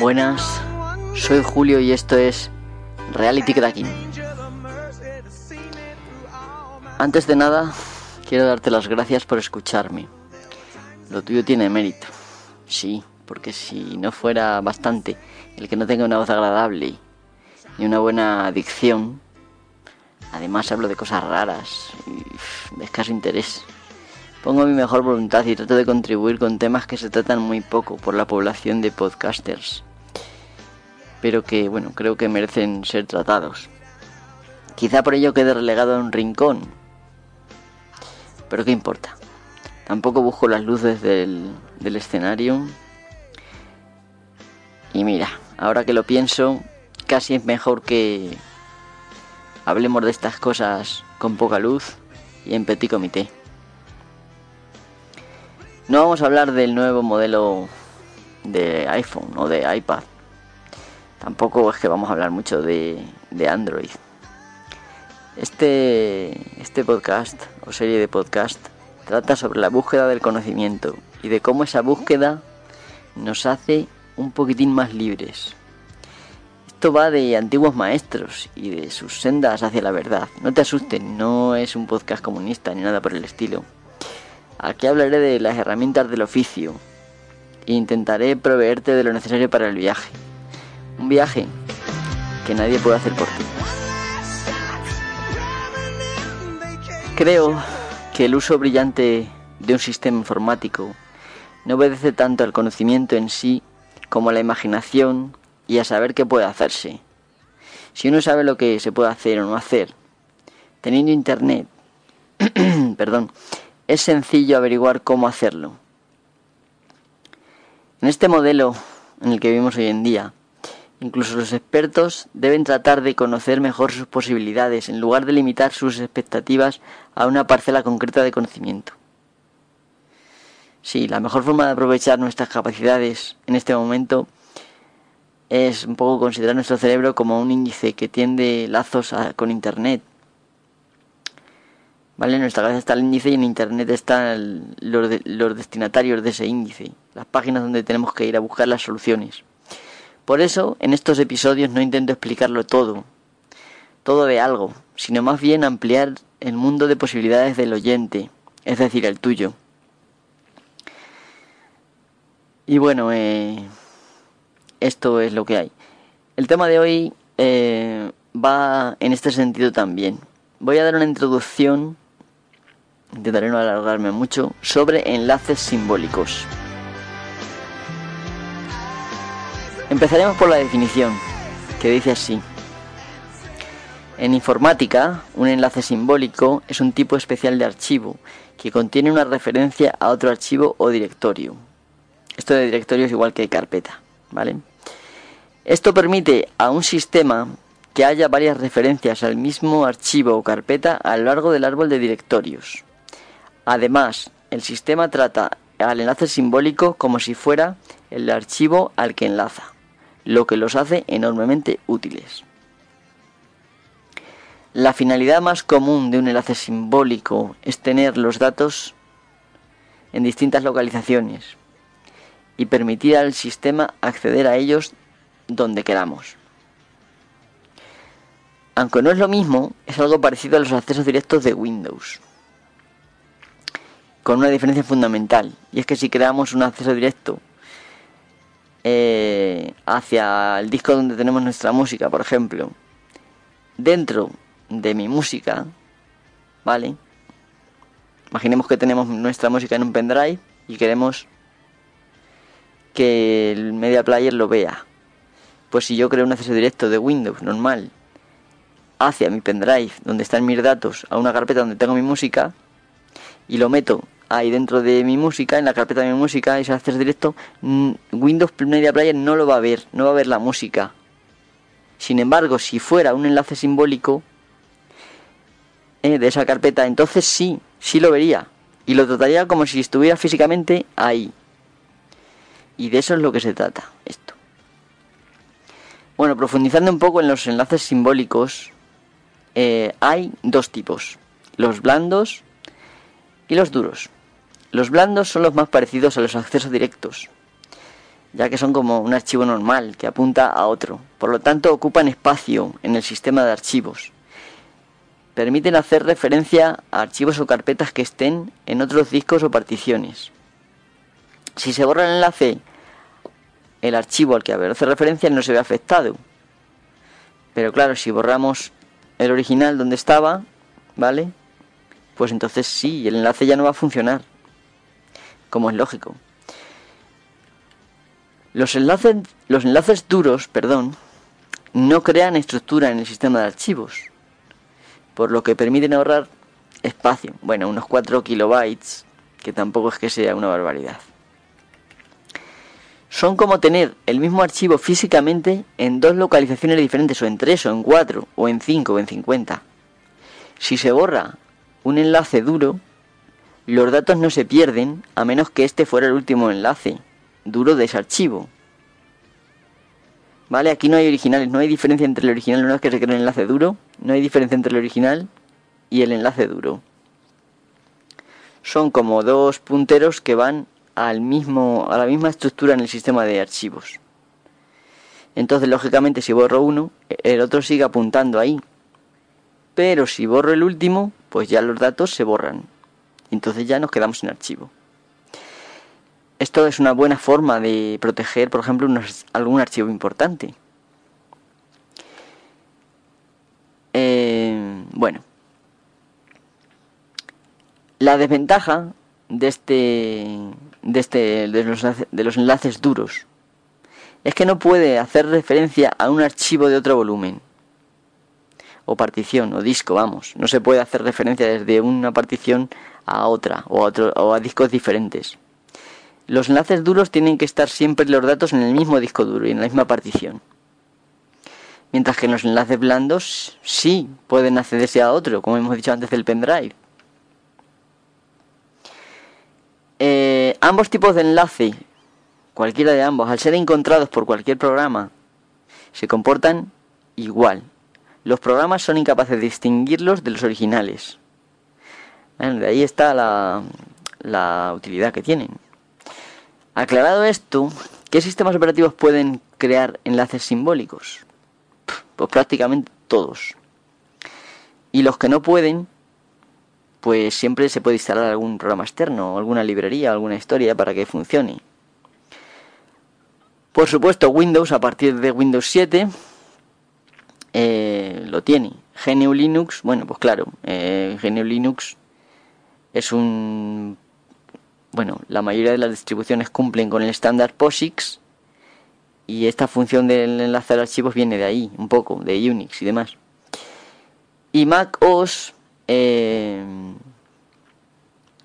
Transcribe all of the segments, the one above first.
Buenas, soy Julio y esto es Reality Cracking. Antes de nada, quiero darte las gracias por escucharme. Lo tuyo tiene mérito. Sí, porque si no fuera bastante el que no tenga una voz agradable y una buena dicción, además hablo de cosas raras y de escaso interés. Pongo mi mejor voluntad y trato de contribuir con temas que se tratan muy poco por la población de podcasters, pero que, bueno, creo que merecen ser tratados. Quizá por ello quede relegado a un rincón, pero ¿qué importa? Tampoco busco las luces del, del escenario. Y mira, ahora que lo pienso, casi es mejor que hablemos de estas cosas con poca luz y en petit comité. No vamos a hablar del nuevo modelo de iPhone o de iPad. Tampoco es que vamos a hablar mucho de, de Android. Este, este podcast o serie de podcast trata sobre la búsqueda del conocimiento y de cómo esa búsqueda nos hace un poquitín más libres. Esto va de antiguos maestros y de sus sendas hacia la verdad. No te asusten, no es un podcast comunista ni nada por el estilo. Aquí hablaré de las herramientas del oficio e intentaré proveerte de lo necesario para el viaje. Un viaje que nadie puede hacer por ti. Creo que el uso brillante de un sistema informático no obedece tanto al conocimiento en sí como a la imaginación y a saber qué puede hacerse. Si uno sabe lo que se puede hacer o no hacer, teniendo internet, perdón, es sencillo averiguar cómo hacerlo. En este modelo en el que vivimos hoy en día, incluso los expertos deben tratar de conocer mejor sus posibilidades en lugar de limitar sus expectativas a una parcela concreta de conocimiento. Sí, la mejor forma de aprovechar nuestras capacidades en este momento es un poco considerar nuestro cerebro como un índice que tiende lazos con Internet ¿Vale? En nuestra cabeza está el índice y en Internet están los, destinatarios de ese índice, las páginas donde tenemos que ir a buscar las soluciones. Por eso, en estos episodios no intento explicarlo todo, todo de algo, sino más bien ampliar el mundo de posibilidades del oyente, es decir, el tuyo. Y bueno, eh, esto es lo que hay. El tema de hoy eh, va en este sentido también. Voy a dar una introducción intentaré no alargarme mucho, sobre enlaces simbólicos. Empezaremos por la definición, que dice así. En informática, un enlace simbólico es un tipo especial de archivo que contiene una referencia a otro archivo o directorio. Esto de directorio es igual que carpeta, ¿vale? Esto permite a un sistema que haya varias referencias al mismo archivo o carpeta a lo largo del árbol de directorios. Además, el sistema trata al enlace simbólico como si fuera el archivo al que enlaza, lo que los hace enormemente útiles. La finalidad más común de un enlace simbólico es tener los datos en distintas localizaciones y permitir al sistema acceder a ellos donde queramos. Aunque no es lo mismo, es algo parecido a los accesos directos de Windows con una diferencia fundamental. Y es que si creamos un acceso directo eh, hacia el disco donde tenemos nuestra música, por ejemplo, dentro de mi música, ¿vale? Imaginemos que tenemos nuestra música en un pendrive y queremos que el media player lo vea. Pues si yo creo un acceso directo de Windows normal hacia mi pendrive donde están mis datos a una carpeta donde tengo mi música y lo meto ahí dentro de mi música, en la carpeta de mi música, y se hace directo, Windows Media Player no lo va a ver, no va a ver la música. Sin embargo, si fuera un enlace simbólico eh, de esa carpeta, entonces sí, sí lo vería. Y lo trataría como si estuviera físicamente ahí. Y de eso es lo que se trata, esto. Bueno, profundizando un poco en los enlaces simbólicos, eh, hay dos tipos, los blandos y los duros. Los blandos son los más parecidos a los accesos directos. ya que son como un archivo normal que apunta a otro. Por lo tanto, ocupan espacio en el sistema de archivos. Permiten hacer referencia a archivos o carpetas que estén en otros discos o particiones. Si se borra el enlace, el archivo al que hace referencia no se ve afectado. Pero claro, si borramos el original donde estaba, ¿vale? Pues entonces sí, el enlace ya no va a funcionar. Como es lógico. Los enlaces, los enlaces duros, perdón, no crean estructura en el sistema de archivos, por lo que permiten ahorrar espacio, bueno, unos 4 kilobytes, que tampoco es que sea una barbaridad. Son como tener el mismo archivo físicamente en dos localizaciones diferentes, o en tres, o en cuatro, o en cinco, o en 50. Si se borra un enlace duro, los datos no se pierden a menos que este fuera el último enlace duro de ese archivo. ¿Vale? Aquí no hay originales, no hay diferencia entre el original, una vez que se crea un enlace duro, no hay diferencia entre el original y el enlace duro. Son como dos punteros que van al mismo, a la misma estructura en el sistema de archivos. Entonces, lógicamente, si borro uno, el otro sigue apuntando ahí. Pero si borro el último, pues ya los datos se borran. Entonces ya nos quedamos en archivo. Esto es una buena forma de proteger, por ejemplo, algún archivo importante. Eh, bueno, la desventaja de este, de este, los, de los enlaces duros es que no puede hacer referencia a un archivo de otro volumen o partición o disco, vamos. No se puede hacer referencia desde una partición a otra o a, otro, o a discos diferentes. Los enlaces duros tienen que estar siempre los datos en el mismo disco duro y en la misma partición. Mientras que los enlaces blandos sí pueden accederse a otro, como hemos dicho antes del pendrive. Eh, ambos tipos de enlace, cualquiera de ambos, al ser encontrados por cualquier programa, se comportan igual. Los programas son incapaces de distinguirlos de los originales. De ahí está la, utilidad que tienen. Aclarado esto, ¿qué sistemas operativos pueden crear enlaces simbólicos? Pues prácticamente todos. Y los que no pueden, pues siempre se puede instalar algún programa externo, alguna librería, alguna historia para que funcione. Por supuesto, Windows a partir de Windows 7 eh, lo tiene. GNU Linux, bueno, pues claro, eh, GNU Linux es un bueno, la mayoría de las distribuciones cumplen con el estándar POSIX y esta función del enlace de archivos viene de ahí, un poco, de Unix y demás. Y Mac OS eh,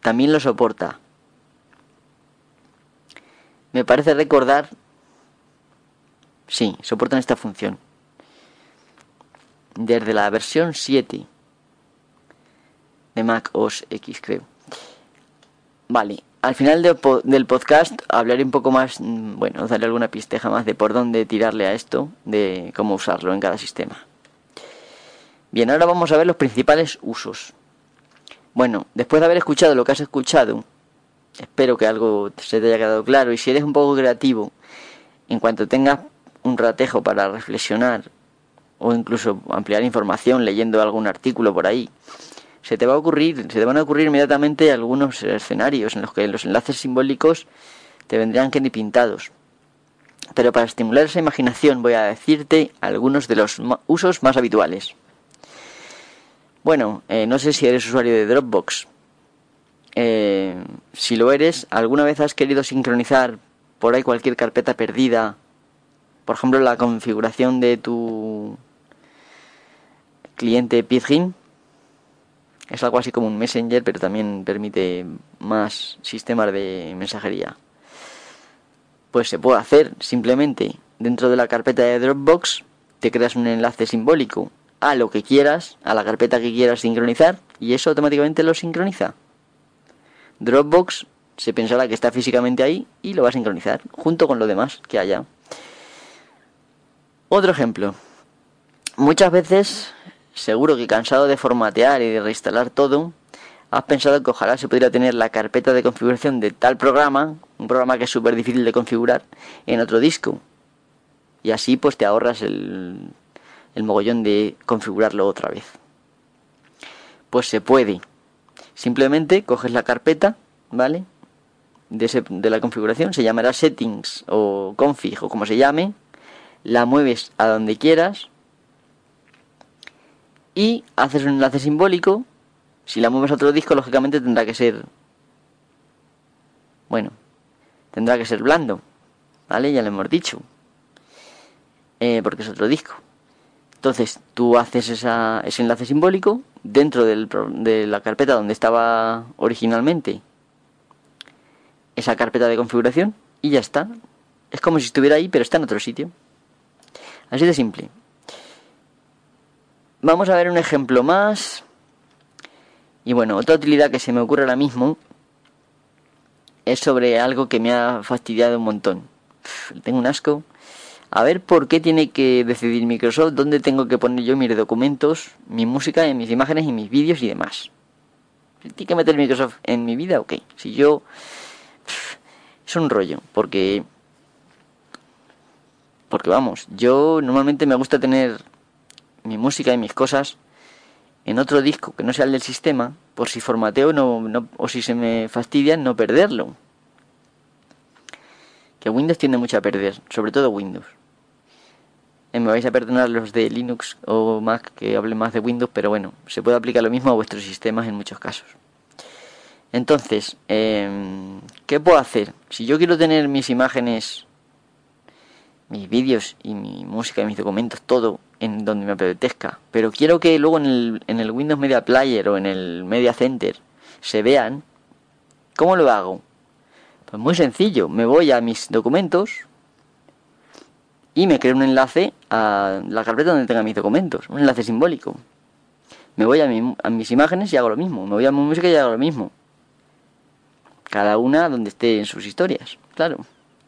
también lo soporta. Me parece recordar, sí, soportan esta función. Desde la versión 7 de Mac OS X, creo. Vale, al final del podcast hablaré un poco más, mm, bueno, daré alguna pisteja más de por dónde tirarle a esto, de cómo usarlo en cada sistema. Bien, ahora vamos a ver los principales usos. Bueno, después de haber escuchado lo que has escuchado, espero que algo se te haya quedado claro y si eres un poco creativo, en cuanto tengas un ratejo para reflexionar o incluso ampliar información leyendo algún artículo por ahí, se te va a ocurrir, se te van a ocurrir inmediatamente algunos escenarios en los que los enlaces simbólicos te vendrían que ni pintados. Pero para estimular esa imaginación voy a decirte algunos de los usos más habituales. Bueno, eh, no sé si eres usuario de Dropbox. Eh, si lo eres, ¿alguna vez has querido sincronizar por ahí cualquier carpeta perdida? Por ejemplo, la configuración de tu cliente Pidgin es algo así como un Messenger, pero también permite más sistemas de mensajería. Pues se puede hacer simplemente dentro de la carpeta de Dropbox, te creas un enlace simbólico a lo que quieras, a la carpeta que quieras sincronizar, y eso automáticamente lo sincroniza. Dropbox se pensará que está físicamente ahí y lo va a sincronizar, junto con lo demás que haya. Otro ejemplo. Muchas veces seguro que cansado de formatear y de reinstalar todo, has pensado que ojalá se pudiera tener la carpeta de configuración de tal programa, un programa que es súper difícil de configurar, en otro disco. Y así pues te ahorras el, el mogollón de configurarlo otra vez. Pues se puede. Simplemente coges la carpeta, ¿vale? De, de la configuración, se llamará settings o config o como se llame, la mueves a donde quieras y haces un enlace simbólico. Si la mueves a otro disco, lógicamente tendrá que ser, bueno, tendrá que ser blando, ¿vale? Ya lo hemos dicho, eh, porque es otro disco. Entonces tú haces ese enlace simbólico dentro de la carpeta donde estaba originalmente esa carpeta de configuración y ya está. Es como si estuviera ahí pero está en otro sitio. Así de simple. Vamos a ver un ejemplo más. Y bueno, otra utilidad que se me ocurre ahora mismo es sobre algo que me ha fastidiado un montón. tengo un asco. A ver por qué tiene que decidir Microsoft dónde tengo que poner yo mis documentos, mi música, mis imágenes y mis vídeos y demás. ¿Tiene que meter Microsoft en mi vida? Ok. Si yo... Es un rollo, porque... Porque vamos, yo normalmente me gusta tener mi música y mis cosas en otro disco que no sea el del sistema, por si formateo no, o si se me fastidia no perderlo. Que Windows tiene mucho a perder, sobre todo Windows. Eh, me vais a perdonar los de Linux o Mac que hable más de Windows, pero bueno, se puede aplicar lo mismo a vuestros sistemas en muchos casos. Entonces, em, ¿qué puedo hacer? Si yo quiero tener mis imágenes, mis vídeos y mi música y mis documentos, todo en donde me apetezca, pero quiero que luego en el, en el Windows Media Player o en el Media Center se vean, ¿cómo lo hago? Pues muy sencillo, me voy a mis documentos, y me creo un enlace a la carpeta donde tenga mis documentos, un enlace simbólico. Me voy a, mis imágenes y hago lo mismo, me voy a mi música y hago lo mismo. Cada una donde esté en sus historias, claro.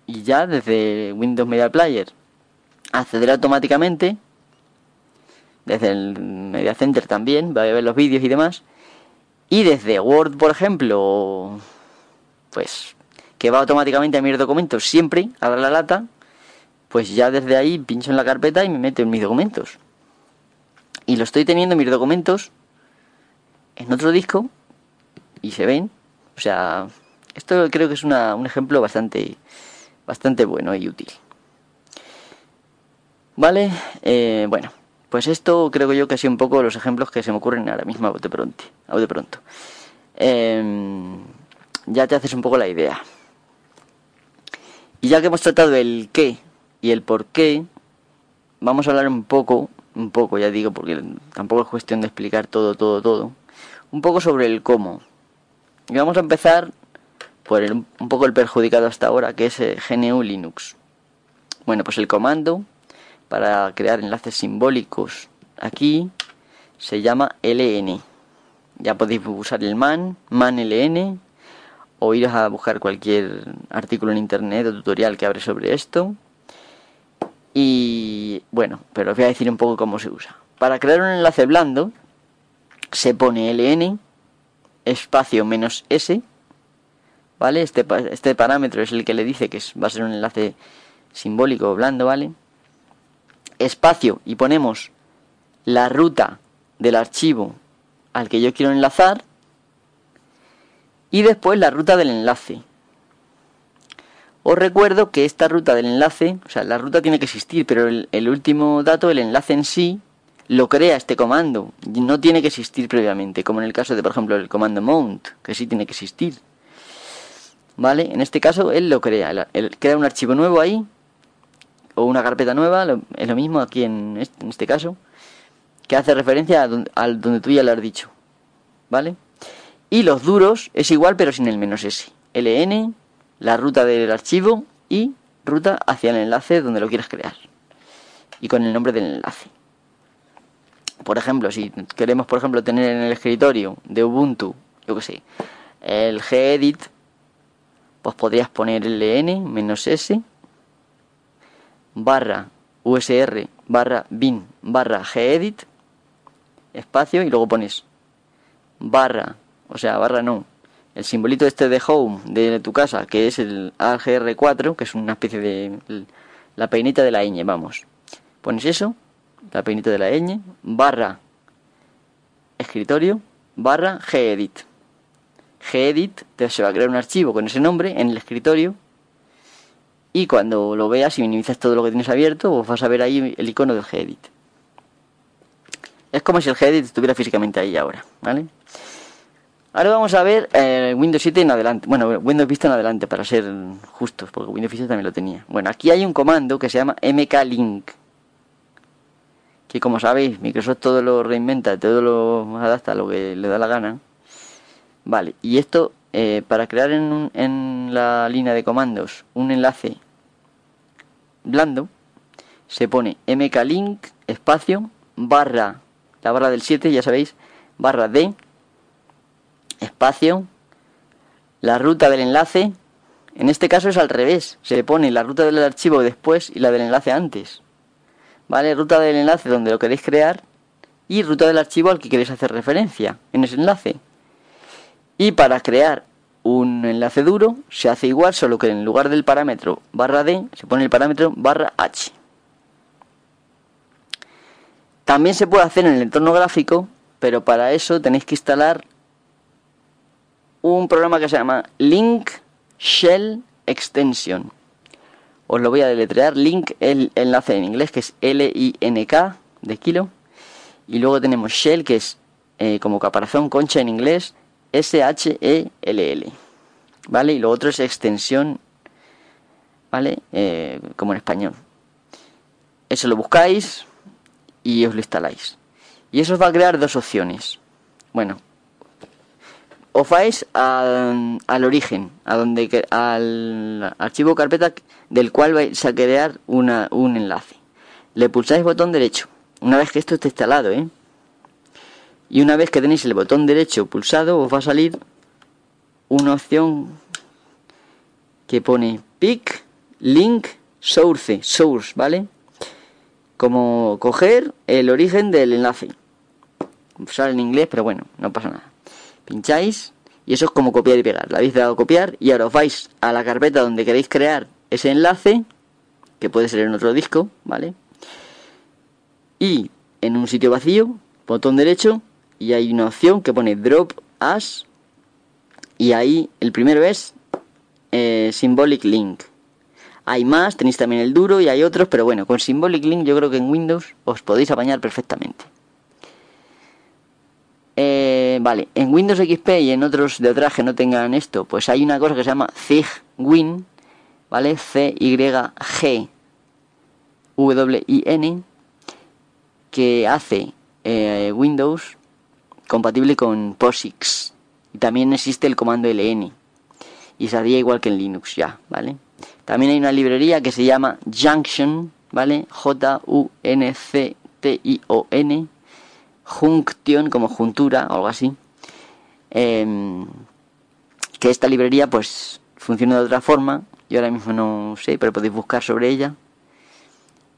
Y ya desde Windows Media Player acceder automáticamente, desde el Media Center también, va a ver los vídeos y demás. Y desde Word, por ejemplo, pues que va automáticamente a mis documentos siempre, a dar la lata, pues ya desde ahí pincho en la carpeta y me meto en mis documentos. Y lo estoy teniendo mis documentos en otro disco y se ven. O sea, esto creo que es una, un ejemplo bastante, bastante bueno y útil. Vale, eh, bueno, pues esto creo yo que ha sido un poco los ejemplos que se me ocurren ahora mismo a de pronto. De pronto. Em, ya te haces un poco la idea. Y ya que hemos tratado el qué y el por qué, vamos a hablar un poco, un poco ya digo, porque tampoco es cuestión de explicar todo, todo, todo, un poco sobre el cómo. Y vamos a empezar por un poco el perjudicado hasta ahora, que es eh, GNU Linux. Bueno, pues el comando para crear enlaces simbólicos aquí se llama ln. Ya podéis usar el man, manln, o ir a buscar cualquier artículo en internet o tutorial que abre sobre esto y bueno, pero os voy a decir un poco cómo se usa. Para crear un enlace blando, se pone ln espacio menos s, ¿vale? Este, este parámetro es el que le dice que va a ser un enlace simbólico blando, ¿vale? Espacio y ponemos la ruta del archivo al que yo quiero enlazar y después la ruta del enlace. Os recuerdo que esta ruta del enlace, o sea, la ruta tiene que existir, pero el, último dato, el enlace en sí, lo crea este comando. No tiene que existir previamente, como en el caso de, por ejemplo, el comando mount, que sí tiene que existir. ¿Vale? En este caso, él lo crea. Él crea un archivo nuevo ahí, o una carpeta nueva, es lo mismo aquí en este, en este caso, que hace referencia a donde, a tú ya lo has dicho. ¿Vale? Y los duros es igual, pero sin el menos s. ln la ruta del archivo y ruta hacia el enlace donde lo quieras crear y con el nombre del enlace. Por ejemplo, si queremos, por ejemplo, tener en el escritorio de Ubuntu, yo que sé, el gedit, pues podrías poner ln menos s barra usr barra bin barra gedit espacio y luego pones barra o sea, barra no. El simbolito este de home de tu casa, que es el AGR4, que es una especie de la peinita de la ñ, vamos. Pones eso, la peinita de la ñ, barra escritorio, barra gedit. gedit te se va a crear un archivo con ese nombre en el escritorio y cuando lo veas y minimizas todo lo que tienes abierto, pues vas a ver ahí el icono del gedit. Es como si el gedit estuviera físicamente ahí ahora, ¿vale? Ahora vamos a ver eh, Windows 7 en adelante. Bueno, Windows Vista en adelante para ser justos, porque Windows Vista también lo tenía. Bueno, aquí hay un comando que se llama mklink. Que como sabéis, Microsoft todo lo reinventa, todo lo adapta a lo que le da la gana. Vale, y esto eh, para crear en, en la línea de comandos un enlace blando, se pone mklink espacio barra, la barra del 7, ya sabéis, barra D espacio, la ruta del enlace, en este caso es al revés, se pone la ruta del archivo después y la del enlace antes. ¿Vale? Ruta del enlace donde lo queréis crear y ruta del archivo al que queréis hacer referencia en ese enlace. Y para crear un enlace duro se hace igual, solo que en lugar del parámetro barra D se pone el parámetro barra H. También se puede hacer en el entorno gráfico, pero para eso tenéis que instalar un programa que se llama Link Shell Extension. Os lo voy a deletrear. Link, el enlace en inglés, que es L-I-N-K de kilo. Y luego tenemos Shell, que es eh, como caparazón concha en inglés, S-H-E-L-L. ¿Vale? Y lo otro es extensión, ¿vale? Eh, como en español. Eso lo buscáis y os lo instaláis. Y eso os va a crear dos opciones. Bueno, os vais al, al, origen, a donde al archivo carpeta del cual vais a crear una, un enlace. Le pulsáis botón derecho, una vez que esto esté instalado, ¿eh? Y una vez que tenéis el botón derecho pulsado, os va a salir una opción que pone pick link source, source, ¿vale? Como coger el origen del enlace. Sale en inglés, pero bueno, no pasa nada pincháis y eso es como copiar y pegar. La habéis dado a copiar y ahora os vais a la carpeta donde queréis crear ese enlace, que puede ser en otro disco, ¿vale? Y en un sitio vacío, botón derecho, y hay una opción que pone Drop As, y ahí el primero es eh, Symbolic Link. Hay más, tenéis también el duro y hay otros, pero bueno, con Symbolic Link yo creo que en Windows os podéis apañar perfectamente. Eh, vale, en Windows XP y en otros de otras que no tengan esto, pues hay una cosa que se llama ZigWin, ¿vale? C-Y-G W-I-N, que hace eh, Windows compatible con POSIX. Y también existe el comando ln. Y se igual que en Linux ya, ¿vale? También hay una librería que se llama Junction, ¿vale? J-U-N-C-T-I-O-N Junction, como juntura o algo así. Em, que esta librería pues funciona de otra forma. Yo ahora mismo no sé, pero podéis buscar sobre ella.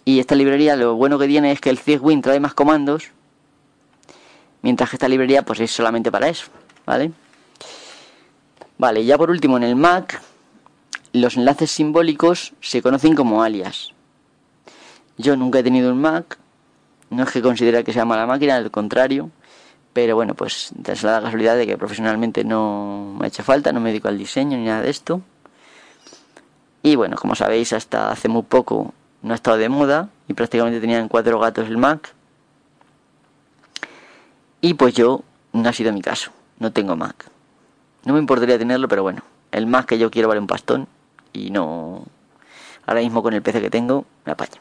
Y esta librería lo bueno que tiene es que el Zigwin trae más comandos. Mientras que esta librería pues es solamente para eso. ¿Vale? Vale, ya por último en el Mac los enlaces simbólicos se conocen como alias. Yo nunca he tenido un Mac, no es que considere que sea mala máquina, al contrario. Pero bueno, pues es la casualidad de que profesionalmente no me ha hecho falta, no me dedico al diseño ni nada de esto. Y bueno, como sabéis, hasta hace muy poco no ha estado de moda y prácticamente tenían cuatro gatos el Mac. Y pues yo no ha sido mi caso, no tengo Mac. No me importaría tenerlo, pero bueno, el Mac que yo quiero vale un pastón y no. Ahora mismo con el PC que tengo, me apaño.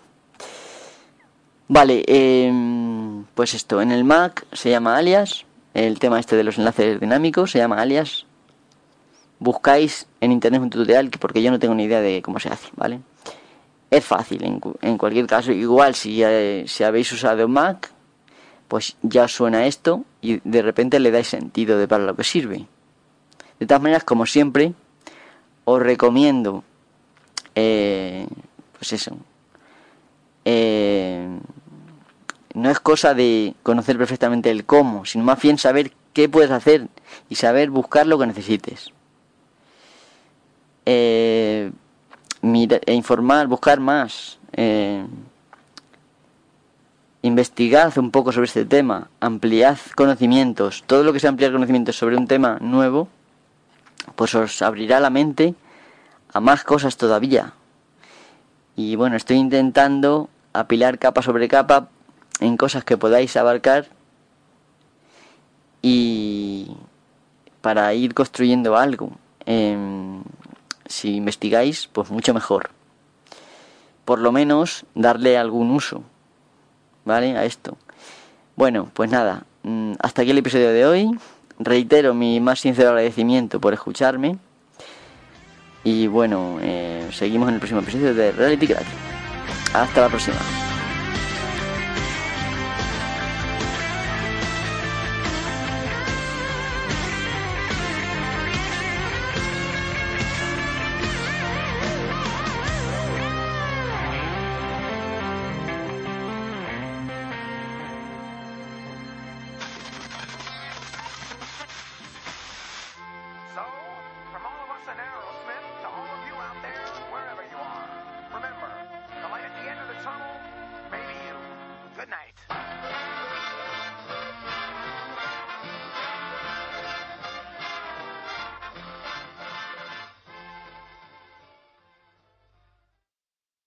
Vale, em, pues esto, en el Mac se llama alias, el tema este de los enlaces dinámicos se llama alias. Buscáis en internet un tutorial porque yo no tengo ni idea de cómo se hace, ¿vale? Es fácil, en, cualquier caso, igual si, eh, si habéis usado Mac, pues ya suena esto y de repente le dais sentido de para lo que sirve. De todas maneras, como siempre, os recomiendo, eh, pues eso, eh, no es cosa de conocer perfectamente el cómo, sino más bien saber qué puedes hacer y saber buscar lo que necesites. Eh, e informar, buscar más. Eh, investigad un poco sobre este tema, ampliad conocimientos, todo lo que sea ampliar conocimientos sobre un tema nuevo, pues os abrirá la mente a más cosas todavía. Y bueno, estoy intentando apilar capa sobre capa en cosas que podáis abarcar y para ir construyendo algo. Em, si investigáis, pues mucho mejor. Por lo menos darle algún uso, ¿vale? A esto. Bueno, pues nada, mm, hasta aquí el episodio de hoy. Reitero mi más sincero agradecimiento por escucharme. Y bueno, eh, seguimos en el próximo episodio de Reality Crack. Hasta la próxima.